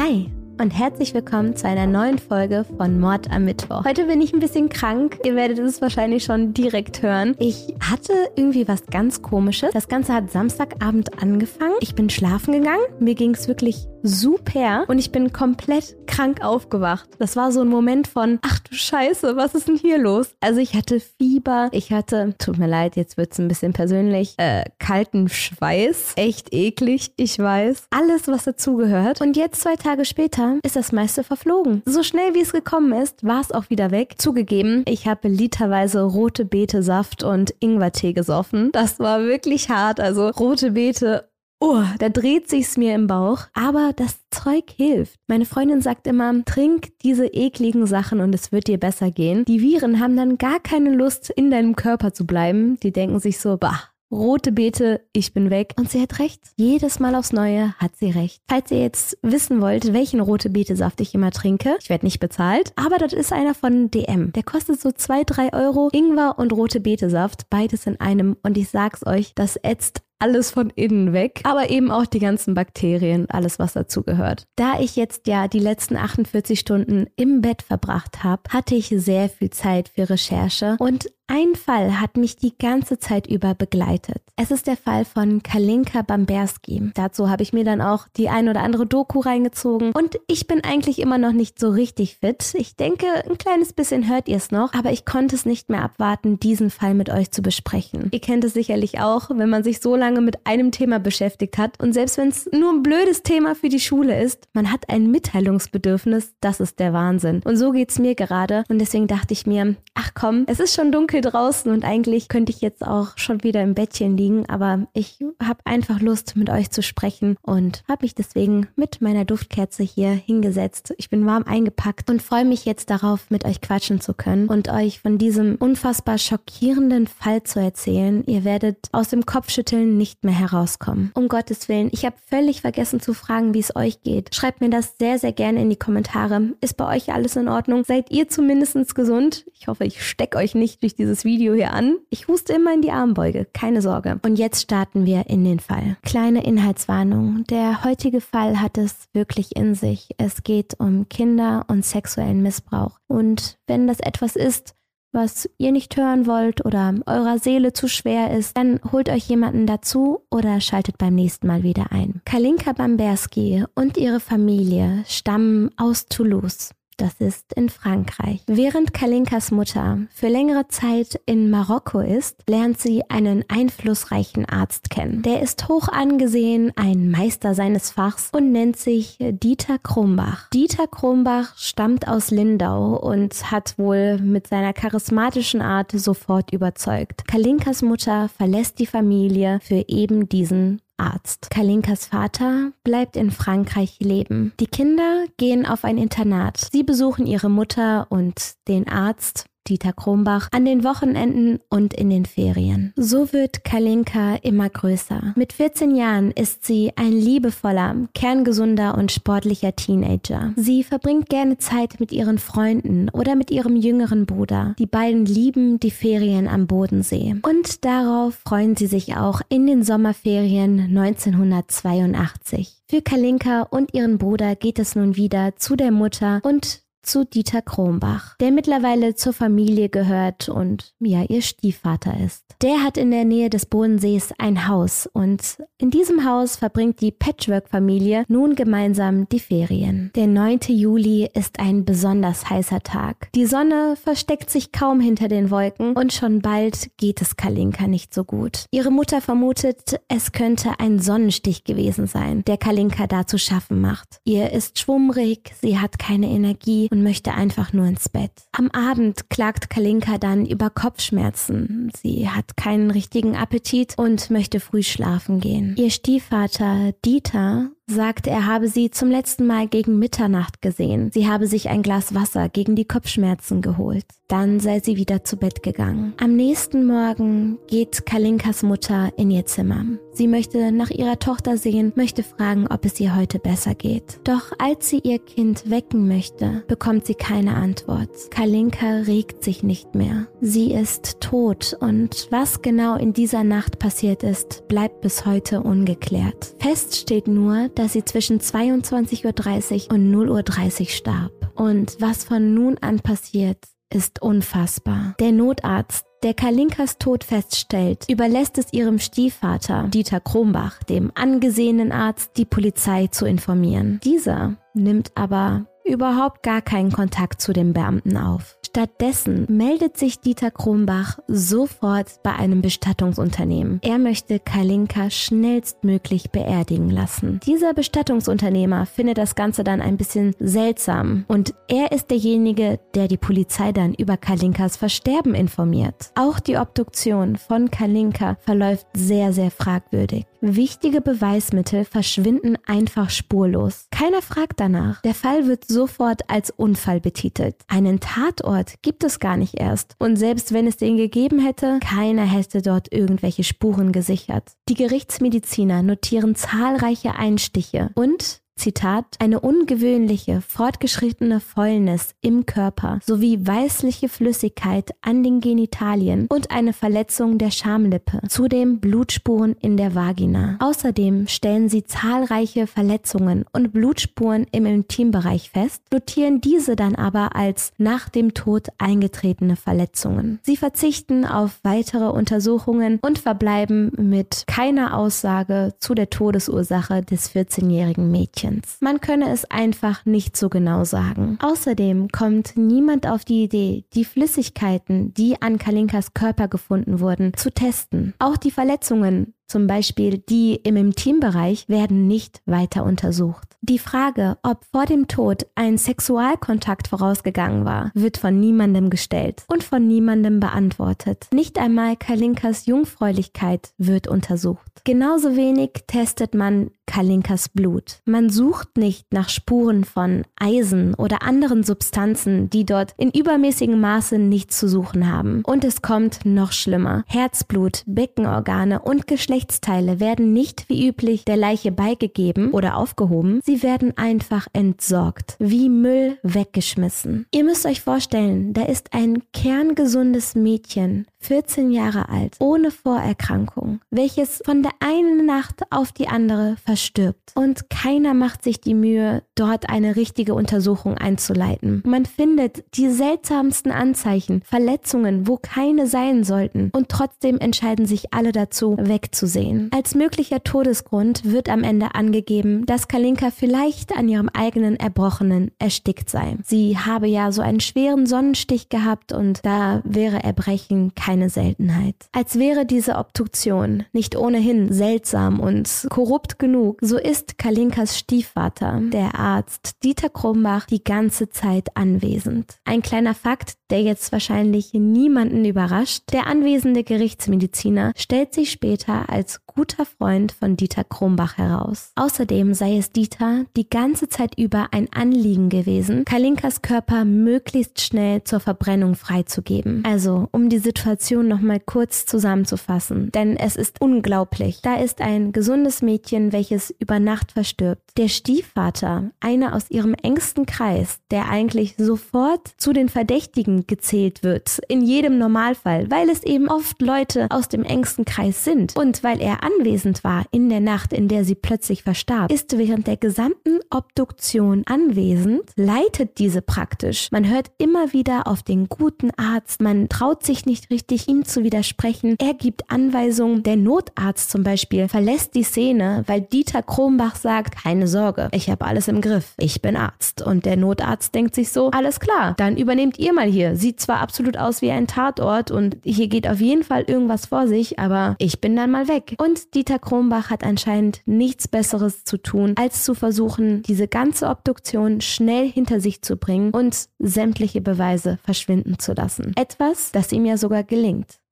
Hi und herzlich willkommen zu einer neuen Folge von Mord am Mittwoch. Heute bin ich ein bisschen krank. Ihr werdet es wahrscheinlich schon direkt hören. Ich hatte irgendwie was ganz komisches. Das Ganze hat Samstagabend angefangen. Ich bin schlafen gegangen. Mir ging es wirklich super und ich bin komplett krank aufgewacht. Das war so ein Moment von, ach du Scheiße, was ist denn hier los? Also ich hatte Fieber, ich hatte, tut mir leid, jetzt wird es ein bisschen persönlich, äh, kalten Schweiß. Echt eklig, ich weiß. Alles, was dazugehört. Und jetzt zwei Tage später ist das meiste verflogen. So schnell wie es gekommen ist, war es auch wieder weg. Zugegeben, ich habe literweise rote Beete-Saft und Ingwertee gesoffen. Das war wirklich hart. Also rote Beete Oh, da dreht sich's mir im Bauch. Aber das Zeug hilft. Meine Freundin sagt immer, trink diese ekligen Sachen und es wird dir besser gehen. Die Viren haben dann gar keine Lust, in deinem Körper zu bleiben. Die denken sich so, bah, Rote Beete, ich bin weg. Und sie hat recht. Jedes Mal aufs Neue hat sie recht. Falls ihr jetzt wissen wollt, welchen rote Beete-Saft ich immer trinke, ich werde nicht bezahlt, aber das ist einer von DM. Der kostet so zwei, drei Euro. Ingwer und rote Beete-Saft, beides in einem. Und ich sag's euch, das ätzt alles von innen weg, aber eben auch die ganzen Bakterien, alles was dazu gehört. Da ich jetzt ja die letzten 48 Stunden im Bett verbracht habe, hatte ich sehr viel Zeit für Recherche und ein Fall hat mich die ganze Zeit über begleitet. Es ist der Fall von Kalinka Bamberski. Dazu habe ich mir dann auch die ein oder andere Doku reingezogen und ich bin eigentlich immer noch nicht so richtig fit. Ich denke, ein kleines bisschen hört ihr es noch, aber ich konnte es nicht mehr abwarten, diesen Fall mit euch zu besprechen. Ihr kennt es sicherlich auch, wenn man sich so lange mit einem Thema beschäftigt hat und selbst wenn es nur ein blödes Thema für die Schule ist, man hat ein Mitteilungsbedürfnis, das ist der Wahnsinn. Und so geht es mir gerade und deswegen dachte ich mir, ach komm, es ist schon dunkel dunkel draußen und eigentlich könnte ich jetzt auch schon wieder im Bettchen liegen, aber ich habe einfach Lust, mit euch zu sprechen und habe mich deswegen mit meiner Duftkerze hier hingesetzt. Ich bin warm eingepackt und freue mich jetzt darauf, mit euch quatschen zu können und euch von diesem unfassbar schockierenden Fall zu erzählen. Ihr werdet aus dem Kopfschütteln nicht mehr herauskommen. Um Gottes Willen, ich habe völlig vergessen zu fragen, wie es euch geht. Schreibt mir das sehr, sehr gerne in die Kommentare. Ist bei euch alles in Ordnung? Seid ihr zumindest gesund? Ich hoffe, ich stecke euch nicht durch dieses Video hier an. Ich huste immer in die Armbeuge, keine Sorge. Und jetzt starten wir in den Fall. Kleine Inhaltswarnung. Der heutige Fall hat es wirklich in sich. Es geht um Kinder und sexuellen Missbrauch. Und wenn das etwas ist, was ihr nicht hören wollt oder eurer Seele zu schwer ist, dann holt euch jemanden dazu oder schaltet beim nächsten Mal wieder ein. Kalinka Bamberski und ihre Familie stammen aus Toulouse. Das ist in Frankreich. Während Kalinkas Mutter für längere Zeit in Marokko ist, lernt sie einen einflussreichen Arzt kennen. Der ist hoch angesehen, ein Meister seines Fachs und nennt sich Dieter Krumbach. Dieter Krumbach stammt aus Lindau und hat wohl mit seiner charismatischen Art sofort überzeugt. Kalinkas Mutter verlässt die Familie für eben diesen Arzt. Kalinkas Vater bleibt in Frankreich leben. Die Kinder gehen auf ein Internat. Sie besuchen ihre Mutter und den Arzt Dieter Krombach, an den Wochenenden und in den Ferien. So wird Kalinka immer größer. Mit 14 Jahren ist sie ein liebevoller, kerngesunder und sportlicher Teenager. Sie verbringt gerne Zeit mit ihren Freunden oder mit ihrem jüngeren Bruder. Die beiden lieben die Ferien am Bodensee. Und darauf freuen sie sich auch in den Sommerferien 1982. Für Kalinka und ihren Bruder geht es nun wieder zu der Mutter und zu Dieter Krombach, der mittlerweile zur Familie gehört und ja ihr Stiefvater ist. Der hat in der Nähe des Bodensees ein Haus und in diesem Haus verbringt die Patchwork-Familie nun gemeinsam die Ferien. Der 9. Juli ist ein besonders heißer Tag. Die Sonne versteckt sich kaum hinter den Wolken und schon bald geht es Kalinka nicht so gut. Ihre Mutter vermutet, es könnte ein Sonnenstich gewesen sein, der Kalinka da zu schaffen macht. Ihr ist schwummrig, sie hat keine Energie und möchte einfach nur ins Bett. Am Abend klagt Kalinka dann über Kopfschmerzen. Sie hat keinen richtigen Appetit und möchte früh schlafen gehen. Ihr Stiefvater Dieter sagt, er habe sie zum letzten Mal gegen Mitternacht gesehen. Sie habe sich ein Glas Wasser gegen die Kopfschmerzen geholt. Dann sei sie wieder zu Bett gegangen. Am nächsten Morgen geht Kalinkas Mutter in ihr Zimmer. Sie möchte nach ihrer Tochter sehen, möchte fragen, ob es ihr heute besser geht. Doch als sie ihr Kind wecken möchte, bekommt sie keine Antwort. Kalinka regt sich nicht mehr. Sie ist tot und was genau in dieser Nacht passiert ist, bleibt bis heute ungeklärt. Fest steht nur, dass sie zwischen 22.30 Uhr und 0.30 Uhr starb. Und was von nun an passiert, ist unfassbar. Der Notarzt, der Kalinkas Tod feststellt, überlässt es ihrem Stiefvater, Dieter Krombach, dem angesehenen Arzt, die Polizei zu informieren. Dieser nimmt aber überhaupt gar keinen Kontakt zu dem Beamten auf. Stattdessen meldet sich Dieter Krombach sofort bei einem Bestattungsunternehmen. Er möchte Kalinka schnellstmöglich beerdigen lassen. Dieser Bestattungsunternehmer findet das Ganze dann ein bisschen seltsam und er ist derjenige, der die Polizei dann über Kalinkas Versterben informiert. Auch die Obduktion von Kalinka verläuft sehr, sehr fragwürdig. Wichtige Beweismittel verschwinden einfach spurlos. Keiner fragt danach. Der Fall wird sofort als Unfall betitelt. Einen Tatort gibt es gar nicht erst. Und selbst wenn es den gegeben hätte, keiner hätte dort irgendwelche Spuren gesichert. Die Gerichtsmediziner notieren zahlreiche Einstiche und Zitat, eine ungewöhnliche, fortgeschrittene Fäulnis im Körper sowie weißliche Flüssigkeit an den Genitalien und eine Verletzung der Schamlippe, zudem Blutspuren in der Vagina. Außerdem stellen sie zahlreiche Verletzungen und Blutspuren im Intimbereich fest, notieren diese dann aber als nach dem Tod eingetretene Verletzungen. Sie verzichten auf weitere Untersuchungen und verbleiben mit keiner Aussage zu der Todesursache des 14-jährigen Mädchens. Mädchens. Man könne es einfach nicht so genau sagen. Außerdem kommt niemand auf die Idee, die Flüssigkeiten, die an Kalinkas Körper gefunden wurden, zu testen. Auch die Verletzungen zum Beispiel die im Intimbereich, werden nicht weiter untersucht. Die Frage, ob vor dem Tod ein Sexualkontakt vorausgegangen war, wird von niemandem gestellt und von niemandem beantwortet. Nicht einmal Kalinkas Jungfräulichkeit wird untersucht. Genauso wenig testet man Kalinkas Blut. Man sucht nicht nach Spuren von Eisen oder anderen Substanzen, die dort in übermäßigem Maße nichts zu suchen haben. Und es kommt noch schlimmer. Herzblut, Beckenorgane und Geschlecht Geschlechtsteile werden nicht wie üblich der Leiche beigegeben oder aufgehoben, sie werden einfach entsorgt, wie Müll weggeschmissen. Ihr müsst euch vorstellen, da ist ein kerngesundes Mädchen 14 Jahre alt, ohne Vorerkrankung, welches von der einen Nacht auf die andere verstirbt. Und keiner macht sich die Mühe, dort eine richtige Untersuchung einzuleiten. Man findet die seltsamsten Anzeichen, Verletzungen, wo keine sein sollten. Und trotzdem entscheiden sich alle dazu, wegzusehen. Als möglicher Todesgrund wird am Ende angegeben, dass Kalinka vielleicht an ihrem eigenen Erbrochenen erstickt sei. Sie habe ja so einen schweren Sonnenstich gehabt und da wäre Erbrechen kein keine Seltenheit. Als wäre diese Obduktion nicht ohnehin seltsam und korrupt genug, so ist Kalinkas Stiefvater, der Arzt Dieter Krumbach, die ganze Zeit anwesend. Ein kleiner Fakt, der jetzt wahrscheinlich niemanden überrascht, der anwesende Gerichtsmediziner stellt sich später als guter Freund von Dieter Krumbach heraus. Außerdem sei es Dieter die ganze Zeit über ein Anliegen gewesen, Kalinkas Körper möglichst schnell zur Verbrennung freizugeben. Also, um die Situation nochmal kurz zusammenzufassen, denn es ist unglaublich. Da ist ein gesundes Mädchen, welches über Nacht verstirbt. Der Stiefvater, einer aus ihrem engsten Kreis, der eigentlich sofort zu den Verdächtigen gezählt wird, in jedem Normalfall, weil es eben oft Leute aus dem engsten Kreis sind und weil er anwesend war in der Nacht, in der sie plötzlich verstarb, ist während der gesamten Obduktion anwesend, leitet diese praktisch. Man hört immer wieder auf den guten Arzt, man traut sich nicht richtig, ihm zu widersprechen. Er gibt Anweisungen. Der Notarzt zum Beispiel verlässt die Szene, weil Dieter Krombach sagt, keine Sorge, ich habe alles im Griff. Ich bin Arzt. Und der Notarzt denkt sich so, alles klar, dann übernehmt ihr mal hier. Sieht zwar absolut aus wie ein Tatort und hier geht auf jeden Fall irgendwas vor sich, aber ich bin dann mal weg. Und Dieter Krombach hat anscheinend nichts Besseres zu tun, als zu versuchen, diese ganze Obduktion schnell hinter sich zu bringen und sämtliche Beweise verschwinden zu lassen. Etwas, das ihm ja sogar gelingt.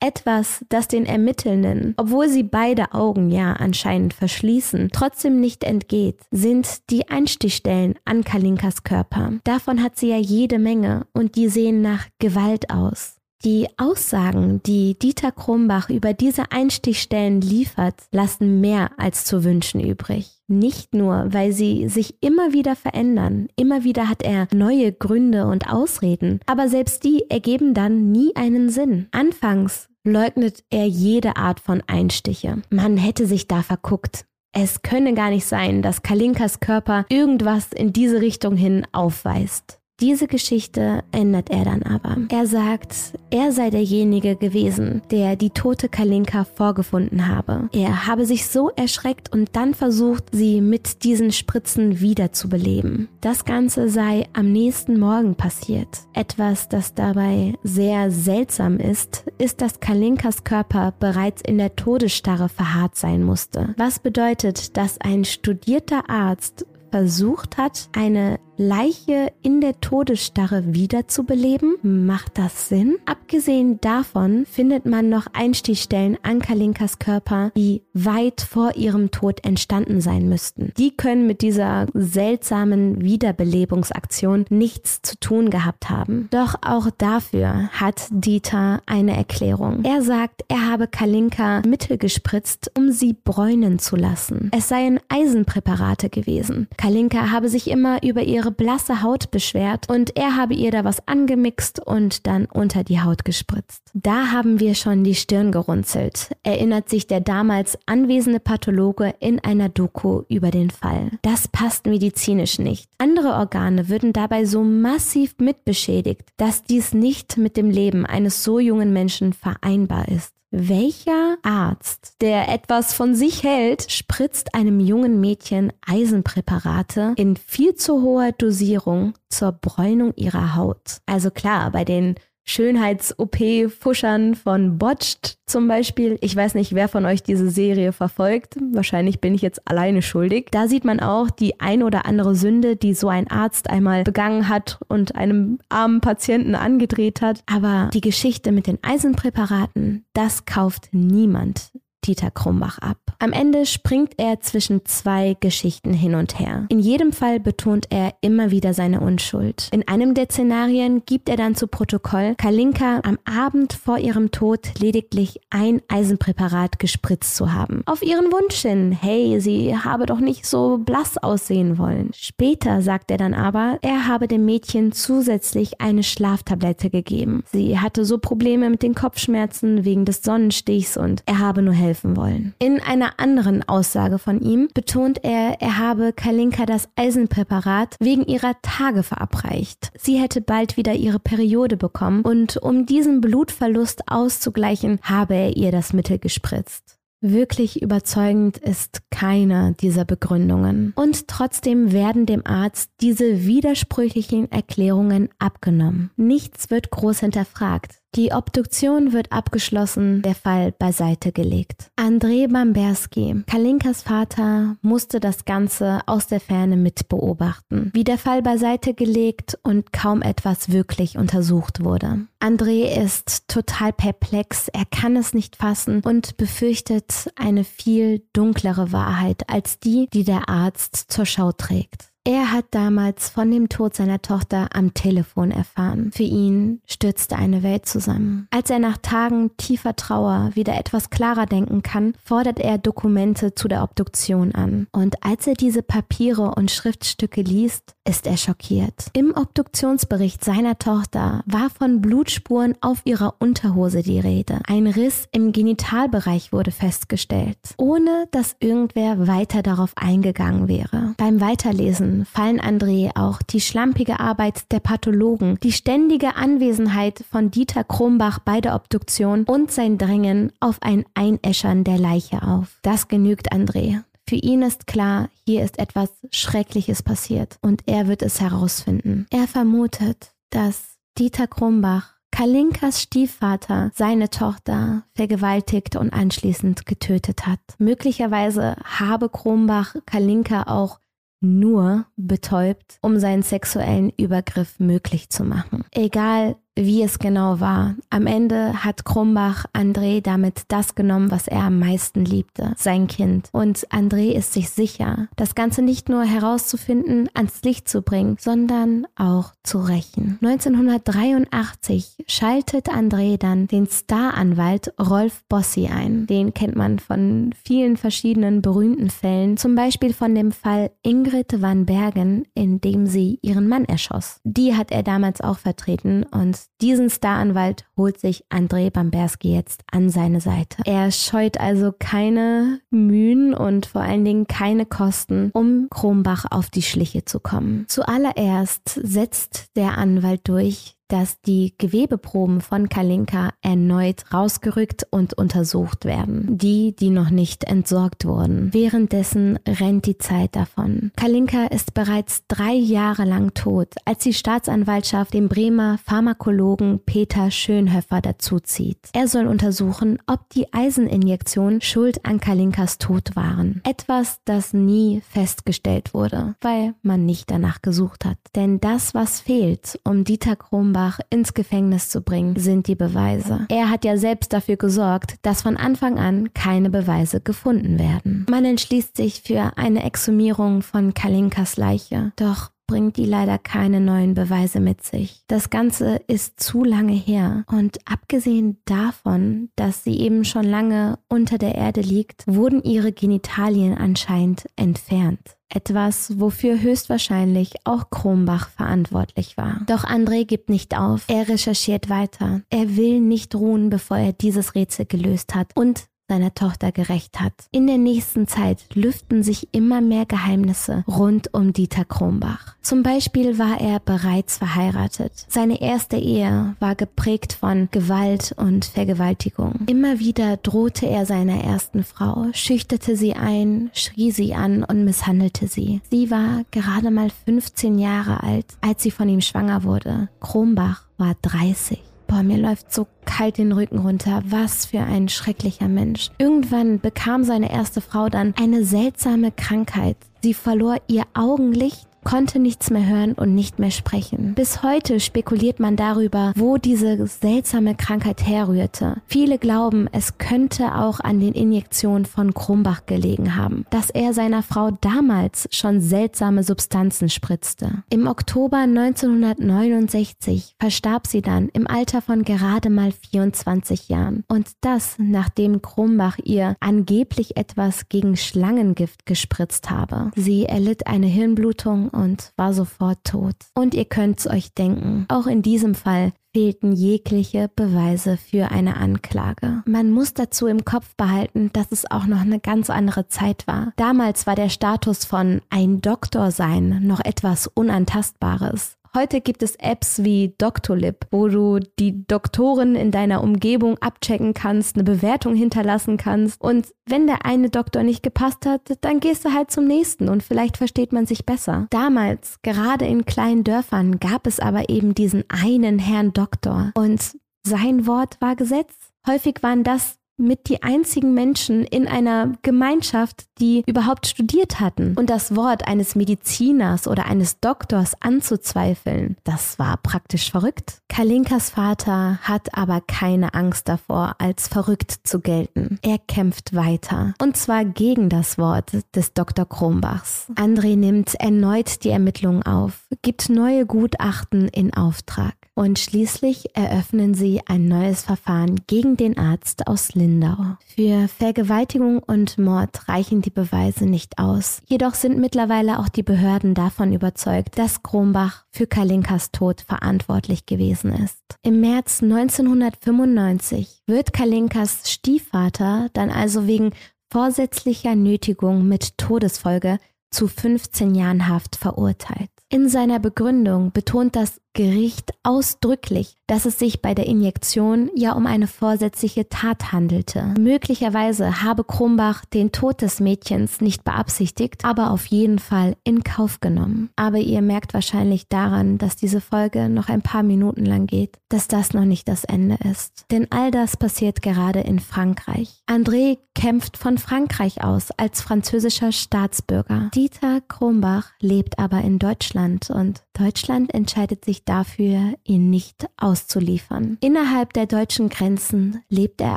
Etwas, das den Ermittelnden, obwohl sie beide Augen ja anscheinend verschließen, trotzdem nicht entgeht, sind die Einstichstellen an Kalinkas Körper. Davon hat sie ja jede Menge und die sehen nach Gewalt aus. Die Aussagen, die Dieter Krumbach über diese Einstichstellen liefert, lassen mehr als zu wünschen übrig. Nicht nur, weil sie sich immer wieder verändern, immer wieder hat er neue Gründe und Ausreden, aber selbst die ergeben dann nie einen Sinn. Anfangs leugnet er jede Art von Einstiche. Man hätte sich da verguckt. Es könne gar nicht sein, dass Kalinkas Körper irgendwas in diese Richtung hin aufweist. Diese Geschichte ändert er dann aber. Er sagt, er sei derjenige gewesen, der die tote Kalinka vorgefunden habe. Er habe sich so erschreckt und dann versucht, sie mit diesen Spritzen wiederzubeleben. Das Ganze sei am nächsten Morgen passiert. Etwas, das dabei sehr seltsam ist, ist, dass Kalinkas Körper bereits in der Todesstarre verharrt sein musste. Was bedeutet, dass ein studierter Arzt versucht hat, eine Leiche in der Todesstarre wiederzubeleben? Macht das Sinn? Abgesehen davon findet man noch Einstichstellen an Kalinkas Körper, die weit vor ihrem Tod entstanden sein müssten. Die können mit dieser seltsamen Wiederbelebungsaktion nichts zu tun gehabt haben. Doch auch dafür hat Dieter eine Erklärung. Er sagt, er habe Kalinka Mittel gespritzt, um sie bräunen zu lassen. Es seien Eisenpräparate gewesen. Kalinka habe sich immer über ihre ihre blasse Haut beschwert und er habe ihr da was angemixt und dann unter die Haut gespritzt. Da haben wir schon die Stirn gerunzelt, erinnert sich der damals anwesende Pathologe in einer Doku über den Fall. Das passt medizinisch nicht. Andere Organe würden dabei so massiv mitbeschädigt, dass dies nicht mit dem Leben eines so jungen Menschen vereinbar ist. Welcher Arzt, der etwas von sich hält, spritzt einem jungen Mädchen Eisenpräparate in viel zu hoher Dosierung zur Bräunung ihrer Haut? Also klar, bei den Schönheits-OP-Fuschern von Botched zum Beispiel. Ich weiß nicht, wer von euch diese Serie verfolgt. Wahrscheinlich bin ich jetzt alleine schuldig. Da sieht man auch die ein oder andere Sünde, die so ein Arzt einmal begangen hat und einem armen Patienten angedreht hat. Aber die Geschichte mit den Eisenpräparaten, das kauft niemand. Dieter Krumbach ab. Am Ende springt er zwischen zwei Geschichten hin und her. In jedem Fall betont er immer wieder seine Unschuld. In einem der Szenarien gibt er dann zu Protokoll, Kalinka am Abend vor ihrem Tod lediglich ein Eisenpräparat gespritzt zu haben. Auf ihren Wunsch hin, hey, sie habe doch nicht so blass aussehen wollen. Später sagt er dann aber, er habe dem Mädchen zusätzlich eine Schlaftablette gegeben. Sie hatte so Probleme mit den Kopfschmerzen wegen des Sonnenstichs und er habe nur helfen helfen wollen. In einer anderen Aussage von ihm betont er, er habe Kalinka das Eisenpräparat wegen ihrer Tage verabreicht. Sie hätte bald wieder ihre Periode bekommen und um diesen Blutverlust auszugleichen, habe er ihr das Mittel gespritzt. Wirklich überzeugend ist keine dieser Begründungen. Und trotzdem werden dem Arzt diese widersprüchlichen Erklärungen abgenommen. Nichts wird groß hinterfragt. Die Obduktion wird abgeschlossen, der Fall beiseite gelegt. André Bamberski, Kalinkas Vater, musste das Ganze aus der Ferne mit beobachten, wie der Fall beiseite gelegt und kaum etwas wirklich untersucht wurde. André ist total perplex, er kann es nicht fassen und befürchtet eine viel dunklere Wahrheit als die, die der Arzt zur Schau trägt. Er hat damals von dem Tod seiner Tochter am Telefon erfahren. Für ihn stürzte eine Welt zusammen. Als er nach Tagen tiefer Trauer wieder etwas klarer denken kann, fordert er Dokumente zu der Obduktion an. Und als er diese Papiere und Schriftstücke liest, ist er schockiert. Im Obduktionsbericht seiner Tochter war von Blutspuren auf ihrer Unterhose die Rede. Ein Riss im Genitalbereich wurde festgestellt, ohne dass irgendwer weiter darauf eingegangen wäre. Beim Weiterlesen fallen André auch die schlampige Arbeit der Pathologen, die ständige Anwesenheit von Dieter Krumbach bei der Obduktion und sein Drängen auf ein Einäschern der Leiche auf. Das genügt André. Für ihn ist klar, hier ist etwas Schreckliches passiert und er wird es herausfinden. Er vermutet, dass Dieter Krumbach Kalinkas Stiefvater seine Tochter vergewaltigt und anschließend getötet hat. Möglicherweise habe Krumbach Kalinka auch nur betäubt, um seinen sexuellen Übergriff möglich zu machen. Egal wie es genau war. Am Ende hat Krumbach André damit das genommen, was er am meisten liebte, sein Kind. Und André ist sich sicher, das Ganze nicht nur herauszufinden, ans Licht zu bringen, sondern auch zu rächen. 1983 schaltet André dann den Staranwalt Rolf Bossi ein. Den kennt man von vielen verschiedenen berühmten Fällen, zum Beispiel von dem Fall Ingrid van Bergen, in dem sie ihren Mann erschoss. Die hat er damals auch vertreten und diesen Staranwalt holt sich André Bamberski jetzt an seine Seite. Er scheut also keine Mühen und vor allen Dingen keine Kosten, um Kronbach auf die Schliche zu kommen. Zuallererst setzt der Anwalt durch, dass die Gewebeproben von Kalinka erneut rausgerückt und untersucht werden. Die, die noch nicht entsorgt wurden. Währenddessen rennt die Zeit davon. Kalinka ist bereits drei Jahre lang tot, als die Staatsanwaltschaft den Bremer Pharmakologen Peter Schönhöfer dazuzieht. Er soll untersuchen, ob die Eiseninjektionen schuld an Kalinkas Tod waren. Etwas, das nie festgestellt wurde, weil man nicht danach gesucht hat. Denn das, was fehlt, um Dieter Krumm Offenbach ins Gefängnis zu bringen, sind die Beweise. Er hat ja selbst dafür gesorgt, dass von Anfang an keine Beweise gefunden werden. Man entschließt sich für eine Exhumierung von Kalinkas Leiche. Doch bringt die leider keine neuen Beweise mit sich. Das Ganze ist zu lange her und abgesehen davon, dass sie eben schon lange unter der Erde liegt, wurden ihre Genitalien anscheinend entfernt. Etwas, wofür höchstwahrscheinlich auch Kronbach verantwortlich war. Doch André gibt nicht auf. Er recherchiert weiter. Er will nicht ruhen, bevor er dieses Rätsel gelöst hat und seiner Tochter gerecht hat. In der nächsten Zeit lüften sich immer mehr Geheimnisse rund um Dieter Kronbach. Zum Beispiel war er bereits verheiratet. Seine erste Ehe war geprägt von Gewalt und Vergewaltigung. Immer wieder drohte er seiner ersten Frau, schüchterte sie ein, schrie sie an und misshandelte sie. Sie war gerade mal 15 Jahre alt, als sie von ihm schwanger wurde. Kronbach war 30. Boah, mir läuft so kalt den Rücken runter. Was für ein schrecklicher Mensch. Irgendwann bekam seine erste Frau dann eine seltsame Krankheit. Sie verlor ihr Augenlicht konnte nichts mehr hören und nicht mehr sprechen. Bis heute spekuliert man darüber, wo diese seltsame Krankheit herrührte. Viele glauben, es könnte auch an den Injektionen von Krumbach gelegen haben, dass er seiner Frau damals schon seltsame Substanzen spritzte. Im Oktober 1969 verstarb sie dann im Alter von gerade mal 24 Jahren. Und das, nachdem Krumbach ihr angeblich etwas gegen Schlangengift gespritzt habe. Sie erlitt eine Hirnblutung und war sofort tot. Und ihr könnt's euch denken, auch in diesem Fall fehlten jegliche Beweise für eine Anklage. Man muss dazu im Kopf behalten, dass es auch noch eine ganz andere Zeit war. Damals war der Status von ein Doktor sein noch etwas Unantastbares. Heute gibt es Apps wie Doctolib, wo du die Doktoren in deiner Umgebung abchecken kannst, eine Bewertung hinterlassen kannst. Und wenn der eine Doktor nicht gepasst hat, dann gehst du halt zum nächsten und vielleicht versteht man sich besser. Damals, gerade in kleinen Dörfern, gab es aber eben diesen einen Herrn Doktor und sein Wort war Gesetz. Häufig waren das mit die einzigen Menschen in einer Gemeinschaft, die überhaupt studiert hatten. Und das Wort eines Mediziners oder eines Doktors anzuzweifeln, das war praktisch verrückt. Kalinkas Vater hat aber keine Angst davor, als verrückt zu gelten. Er kämpft weiter. Und zwar gegen das Wort des Dr. Kronbachs. André nimmt erneut die Ermittlungen auf, gibt neue Gutachten in Auftrag. Und schließlich eröffnen sie ein neues Verfahren gegen den Arzt aus Lindau. Für Vergewaltigung und Mord reichen die Beweise nicht aus. Jedoch sind mittlerweile auch die Behörden davon überzeugt, dass Krombach für Kalinkas Tod verantwortlich gewesen ist. Im März 1995 wird Kalinkas Stiefvater dann also wegen vorsätzlicher Nötigung mit Todesfolge zu 15 Jahren Haft verurteilt. In seiner Begründung betont das Gericht ausdrücklich, dass es sich bei der Injektion ja um eine vorsätzliche Tat handelte. Möglicherweise habe Krumbach den Tod des Mädchens nicht beabsichtigt, aber auf jeden Fall in Kauf genommen. Aber ihr merkt wahrscheinlich daran, dass diese Folge noch ein paar Minuten lang geht, dass das noch nicht das Ende ist. Denn all das passiert gerade in Frankreich. André kämpft von Frankreich aus als französischer Staatsbürger. Dieter Krumbach lebt aber in Deutschland und Deutschland entscheidet sich dafür, ihn nicht auszuliefern. Innerhalb der deutschen Grenzen lebt er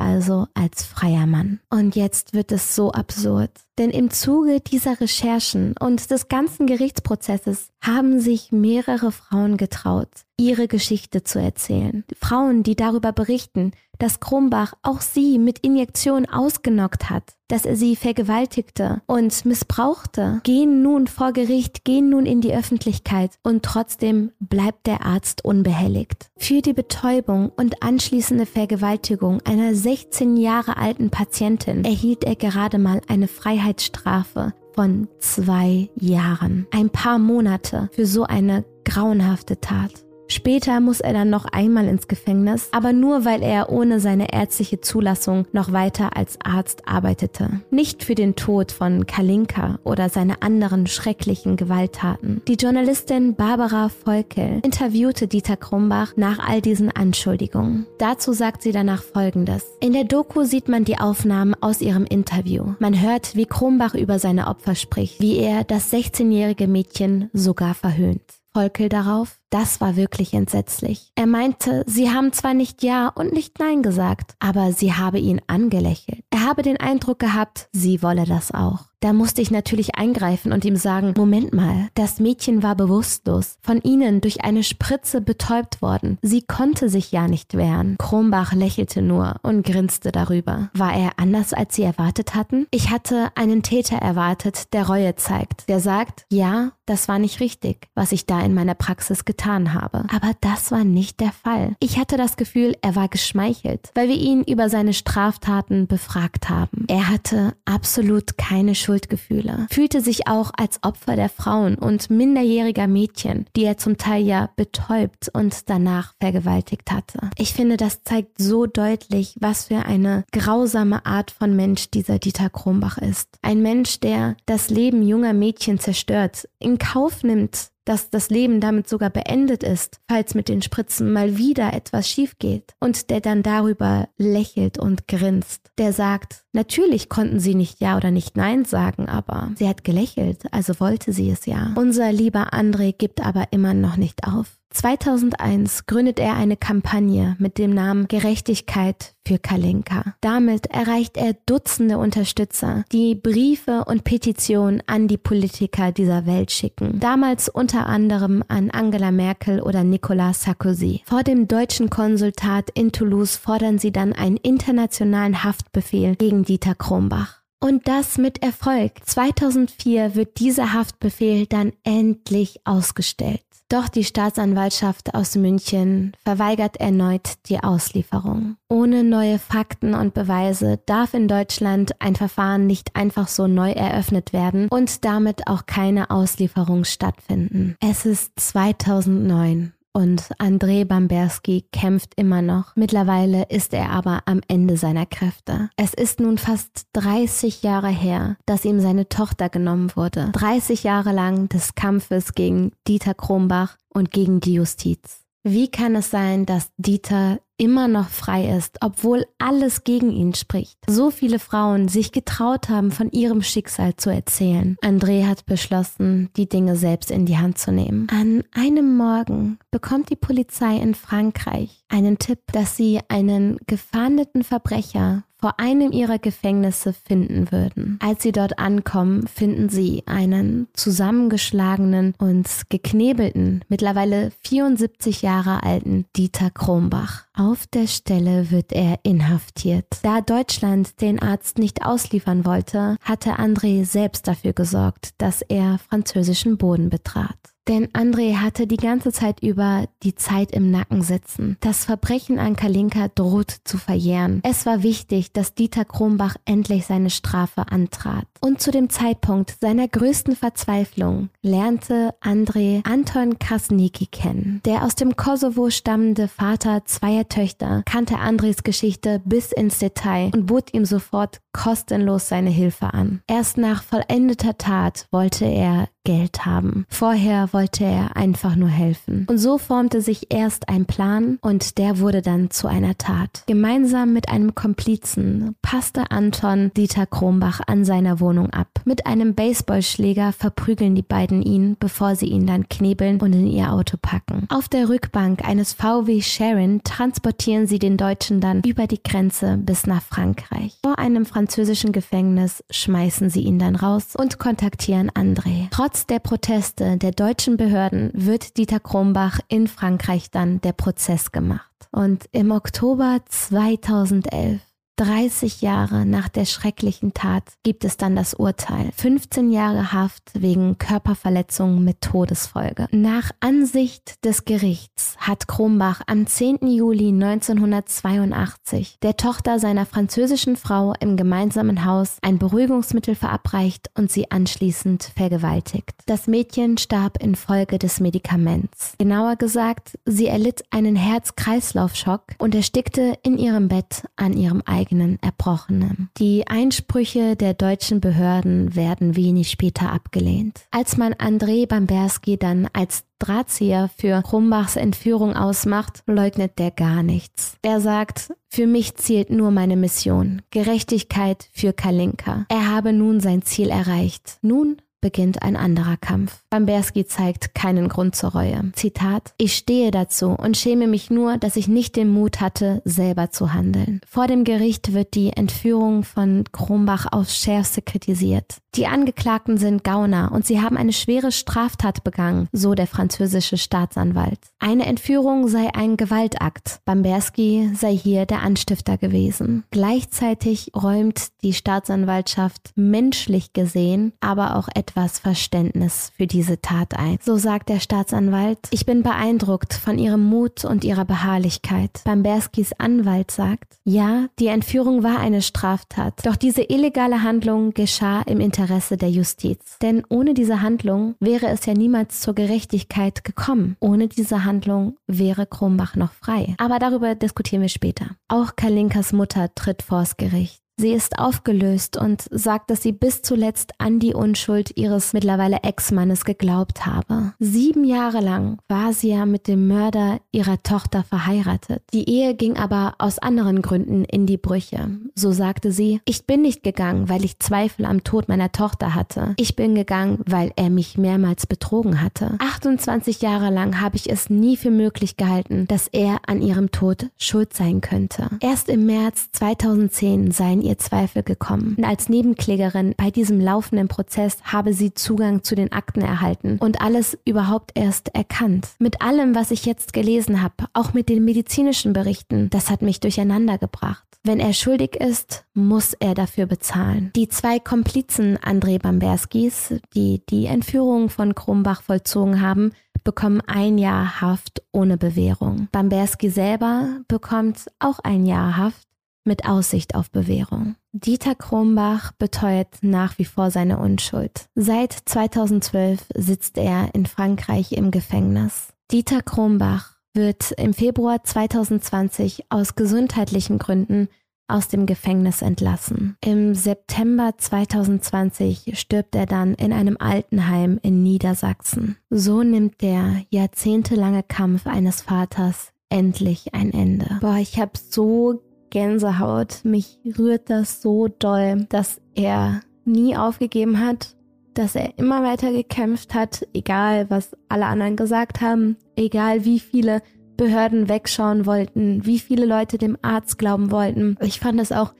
also als freier Mann. Und jetzt wird es so absurd. Denn im Zuge dieser Recherchen und des ganzen Gerichtsprozesses haben sich mehrere Frauen getraut, ihre Geschichte zu erzählen. Frauen, die darüber berichten, dass Krumbach auch sie mit Injektion ausgenockt hat, dass er sie vergewaltigte und missbrauchte, gehen nun vor Gericht, gehen nun in die Öffentlichkeit und trotzdem bleibt der Arzt unbehelligt. Für die Betäubung und anschließende Vergewaltigung einer 16 Jahre alten Patientin erhielt er gerade mal eine Freiheitsstrafe von zwei Jahren. Ein paar Monate für so eine grauenhafte Tat. Später muss er dann noch einmal ins Gefängnis, aber nur weil er ohne seine ärztliche Zulassung noch weiter als Arzt arbeitete. Nicht für den Tod von Kalinka oder seine anderen schrecklichen Gewalttaten. Die Journalistin Barbara Volkel interviewte Dieter Krumbach nach all diesen Anschuldigungen. Dazu sagt sie danach Folgendes. In der Doku sieht man die Aufnahmen aus ihrem Interview. Man hört, wie Krumbach über seine Opfer spricht, wie er das 16-jährige Mädchen sogar verhöhnt. Volkel darauf, das war wirklich entsetzlich. Er meinte, sie haben zwar nicht Ja und nicht Nein gesagt, aber sie habe ihn angelächelt. Er habe den Eindruck gehabt, sie wolle das auch. Da musste ich natürlich eingreifen und ihm sagen, Moment mal, das Mädchen war bewusstlos, von ihnen durch eine Spritze betäubt worden. Sie konnte sich ja nicht wehren. Kronbach lächelte nur und grinste darüber. War er anders, als sie erwartet hatten? Ich hatte einen Täter erwartet, der Reue zeigt, der sagt, ja, das war nicht richtig, was ich da in meiner Praxis getan getan habe. Aber das war nicht der Fall. Ich hatte das Gefühl, er war geschmeichelt, weil wir ihn über seine Straftaten befragt haben. Er hatte absolut keine Schuldgefühle, fühlte sich auch als Opfer der Frauen und minderjähriger Mädchen, die er zum Teil ja betäubt und danach vergewaltigt hatte. Ich finde, das zeigt so deutlich, was für eine grausame Art von Mensch dieser Dieter Krombach ist. Ein Mensch, der das Leben junger Mädchen zerstört, in Kauf nimmt, dass das Leben damit sogar beendet ist, falls mit den Spritzen mal wieder etwas schief geht und der dann darüber lächelt und grinst. Der sagt, natürlich konnten sie nicht Ja oder nicht Nein sagen, aber sie hat gelächelt, also wollte sie es ja. Unser lieber André gibt aber immer noch nicht auf. 2001 gründet er eine Kampagne mit dem Namen Gerechtigkeit für Kalinka. Damit erreicht er Dutzende Unterstützer, die Briefe und Petitionen an die Politiker dieser Welt schicken. Damals unter anderem an Angela Merkel oder Nicolas Sarkozy. Vor dem deutschen Konsultat in Toulouse fordern sie dann einen internationalen Haftbefehl gegen Dieter Krombach. Und das mit Erfolg. 2004 wird dieser Haftbefehl dann endlich ausgestellt. Doch die Staatsanwaltschaft aus München verweigert erneut die Auslieferung. Ohne neue Fakten und Beweise darf in Deutschland ein Verfahren nicht einfach so neu eröffnet werden und damit auch keine Auslieferung stattfinden. Es ist 2009 und André Bamberski kämpft immer noch. Mittlerweile ist er aber am Ende seiner Kräfte. Es ist nun fast 30 Jahre her, dass ihm seine Tochter genommen wurde. 30 Jahre lang des Kampfes gegen Dieter Krombach und gegen die Justiz. Wie kann es sein, dass Dieter immer noch frei ist, obwohl alles gegen ihn spricht? So viele Frauen sich getraut haben, von ihrem Schicksal zu erzählen. André hat beschlossen, die Dinge selbst in die Hand zu nehmen. An einem Morgen bekommt die Polizei in Frankreich einen Tipp, dass sie einen gefahndeten Verbrecher vor einem ihrer Gefängnisse finden würden. Als sie dort ankommen, finden sie einen zusammengeschlagenen und geknebelten, mittlerweile 74 Jahre alten Dieter Krombach. Auf der Stelle wird er inhaftiert. Da Deutschland den Arzt nicht ausliefern wollte, hatte André selbst dafür gesorgt, dass er französischen Boden betrat. Denn André hatte die ganze Zeit über die Zeit im Nacken sitzen. Das Verbrechen an Kalinka droht zu verjähren. Es war wichtig, dass Dieter Krombach endlich seine Strafe antrat. Und zu dem Zeitpunkt seiner größten Verzweiflung lernte André Anton Krasniki kennen. Der aus dem Kosovo stammende Vater zweier Töchter kannte Andres Geschichte bis ins Detail und bot ihm sofort kostenlos seine Hilfe an. Erst nach vollendeter Tat wollte er Geld haben. Vorher wollte er einfach nur helfen. Und so formte sich erst ein Plan und der wurde dann zu einer Tat. Gemeinsam mit einem Komplizen passte Anton Dieter Krombach an seiner Wohnung ab. Mit einem Baseballschläger verprügeln die beiden ihn, bevor sie ihn dann knebeln und in ihr Auto packen. Auf der Rückbank eines VW Sharon transportieren sie den Deutschen dann über die Grenze bis nach Frankreich. Vor einem Franz französischen Gefängnis schmeißen sie ihn dann raus und kontaktieren André. Trotz der Proteste der deutschen Behörden wird Dieter Krombach in Frankreich dann der Prozess gemacht. Und im Oktober 2011 30 Jahre nach der schrecklichen Tat gibt es dann das Urteil. 15 Jahre Haft wegen Körperverletzung mit Todesfolge. Nach Ansicht des Gerichts hat Krombach am 10. Juli 1982 der Tochter seiner französischen Frau im gemeinsamen Haus ein Beruhigungsmittel verabreicht und sie anschließend vergewaltigt. Das Mädchen starb infolge des Medikaments. Genauer gesagt, sie erlitt einen Herz-Kreislauf-Schock und erstickte in ihrem Bett an ihrem eigenen eigenen Erbrochenem. Die Einsprüche der deutschen Behörden werden wenig später abgelehnt. Als man André Bamberski dann als Drahtzieher für Krumbachs Entführung ausmacht, leugnet der gar nichts. Er sagt, für mich zielt nur meine Mission. Gerechtigkeit für Kalinka. Er habe nun sein Ziel erreicht. Nun beginnt ein anderer Kampf. Bamberski zeigt keinen Grund zur Reue. Zitat, ich stehe dazu und schäme mich nur, dass ich nicht den Mut hatte, selber zu handeln. Vor dem Gericht wird die Entführung von Kronbach aufs Schärfste kritisiert. Die Angeklagten sind Gauner und sie haben eine schwere Straftat begangen, so der französische Staatsanwalt. Eine Entführung sei ein Gewaltakt. Bamberski sei hier der Anstifter gewesen. Gleichzeitig räumt die Staatsanwaltschaft menschlich gesehen aber auch Verständnis für diese Tat ein. So sagt der Staatsanwalt, ich bin beeindruckt von ihrem Mut und ihrer Beharrlichkeit. Bamberskis Anwalt sagt, ja, die Entführung war eine Straftat, doch diese illegale Handlung geschah im Interesse der Justiz. Denn ohne diese Handlung wäre es ja niemals zur Gerechtigkeit gekommen. Ohne diese Handlung wäre Krumbach noch frei. Aber darüber diskutieren wir später. Auch Kalinkas Mutter tritt vors Gericht. Sie ist aufgelöst und sagt, dass sie bis zuletzt an die Unschuld ihres mittlerweile Ex-Mannes geglaubt habe. Sieben Jahre lang war sie ja mit dem Mörder ihrer Tochter verheiratet. Die Ehe ging aber aus anderen Gründen in die Brüche. So sagte sie, ich bin nicht gegangen, weil ich Zweifel am Tod meiner Tochter hatte. Ich bin gegangen, weil er mich mehrmals betrogen hatte. 28 Jahre lang habe ich es nie für möglich gehalten, dass er an ihrem Tod schuld sein könnte. Erst im März 2010 seien ihr Zweifel gekommen. Und als Nebenklägerin bei diesem laufenden Prozess habe sie Zugang zu den Akten erhalten und alles überhaupt erst erkannt. Mit allem, was ich jetzt gelesen habe, auch mit den medizinischen Berichten, das hat mich durcheinander gebracht. Wenn er schuldig ist, muss er dafür bezahlen. Die zwei Komplizen André Bamberskis, die die Entführung von Krumbach vollzogen haben, bekommen ein Jahr Haft ohne Bewährung. Bamberski selber bekommt auch ein Jahr Haft mit Aussicht auf Bewährung. Dieter Krombach beteuert nach wie vor seine Unschuld. Seit 2012 sitzt er in Frankreich im Gefängnis. Dieter Krombach wird im Februar 2020 aus gesundheitlichen Gründen aus dem Gefängnis entlassen. Im September 2020 stirbt er dann in einem Altenheim in Niedersachsen. So nimmt der jahrzehntelange Kampf eines Vaters endlich ein Ende. Boah, ich habe so Gänsehaut. Mich rührt das so doll, dass er nie aufgegeben hat, dass er immer weiter gekämpft hat, egal was alle anderen gesagt haben, egal wie viele Behörden wegschauen wollten, wie viele Leute dem Arzt glauben wollten. Ich fand es auch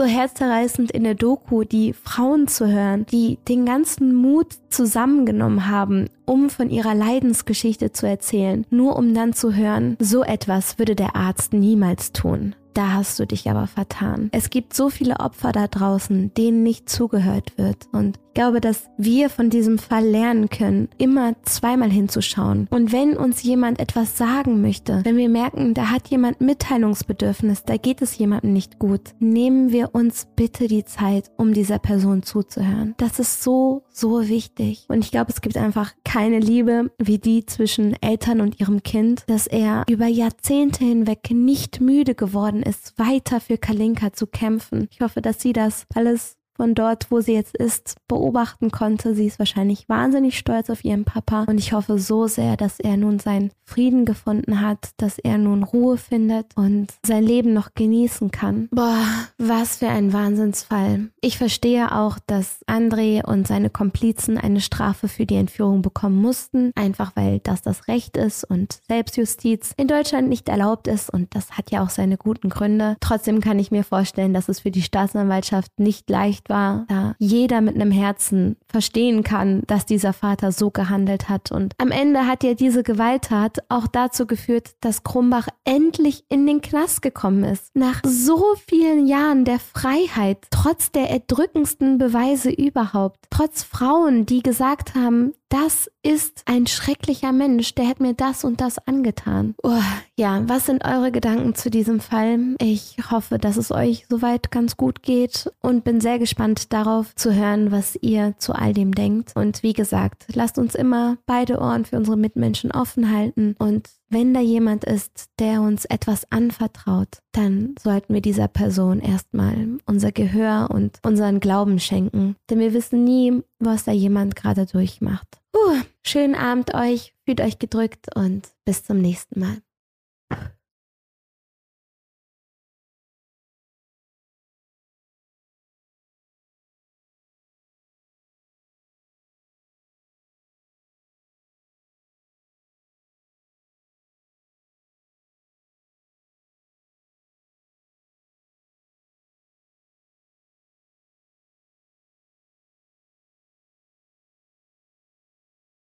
so herzzerreißend in der Doku, die Frauen zu hören, die den ganzen Mut zusammengenommen haben, um von ihrer Leidensgeschichte zu erzählen, nur um dann zu hören, so etwas würde der Arzt niemals tun. Da hast du dich aber vertan. Es gibt so viele Opfer da draußen, denen nicht zugehört wird. Und glaube, dass wir von diesem Fall lernen können, immer zweimal hinzuschauen. Und wenn uns jemand etwas sagen möchte, wenn wir merken, da hat jemand Mitteilungsbedürfnis, da geht es jemandem nicht gut, nehmen wir uns bitte die Zeit, um dieser Person zuzuhören. Das ist so, so wichtig. Und ich glaube, es gibt einfach keine Liebe wie die zwischen Eltern und ihrem Kind, dass er über Jahrzehnte hinweg nicht müde geworden ist, weiter für Kalinka zu kämpfen. Ich hoffe, dass sie das alles von dort, wo sie jetzt ist, beobachten konnte. Sie ist wahrscheinlich wahnsinnig stolz auf ihren Papa und ich hoffe so sehr, dass er nun seinen Frieden gefunden hat, dass er nun Ruhe findet und sein Leben noch genießen kann. Boah, was für ein Wahnsinnsfall. Ich verstehe auch, dass André und seine Komplizen eine Strafe für die Entführung bekommen mussten, einfach weil das das Recht ist und Selbstjustiz in Deutschland nicht erlaubt ist und das hat ja auch seine guten Gründe. Trotzdem kann ich mir vorstellen, dass es für die Staatsanwaltschaft nicht leicht war, da jeder mit einem Herzen verstehen kann, dass dieser Vater so gehandelt hat. Und am Ende hat ja diese Gewalttat auch dazu geführt, dass Krumbach endlich in den Knast gekommen ist. Nach so vielen Jahren der Freiheit, trotz der erdrückendsten Beweise überhaupt, trotz Frauen, die gesagt haben, das ist ein schrecklicher Mensch, der hat mir das und das angetan. Oh, ja, was sind eure Gedanken zu diesem Fall? Ich hoffe, dass es euch soweit ganz gut geht und bin sehr gespannt darauf zu hören, was ihr zu all dem denkt. Und wie gesagt, lasst uns immer beide Ohren für unsere Mitmenschen offen halten und wenn da jemand ist, der uns etwas anvertraut, dann sollten wir dieser Person erstmal unser Gehör und unseren Glauben schenken. Denn wir wissen nie, was da jemand gerade durchmacht. Uh, schönen Abend euch, fühlt euch gedrückt und bis zum nächsten Mal.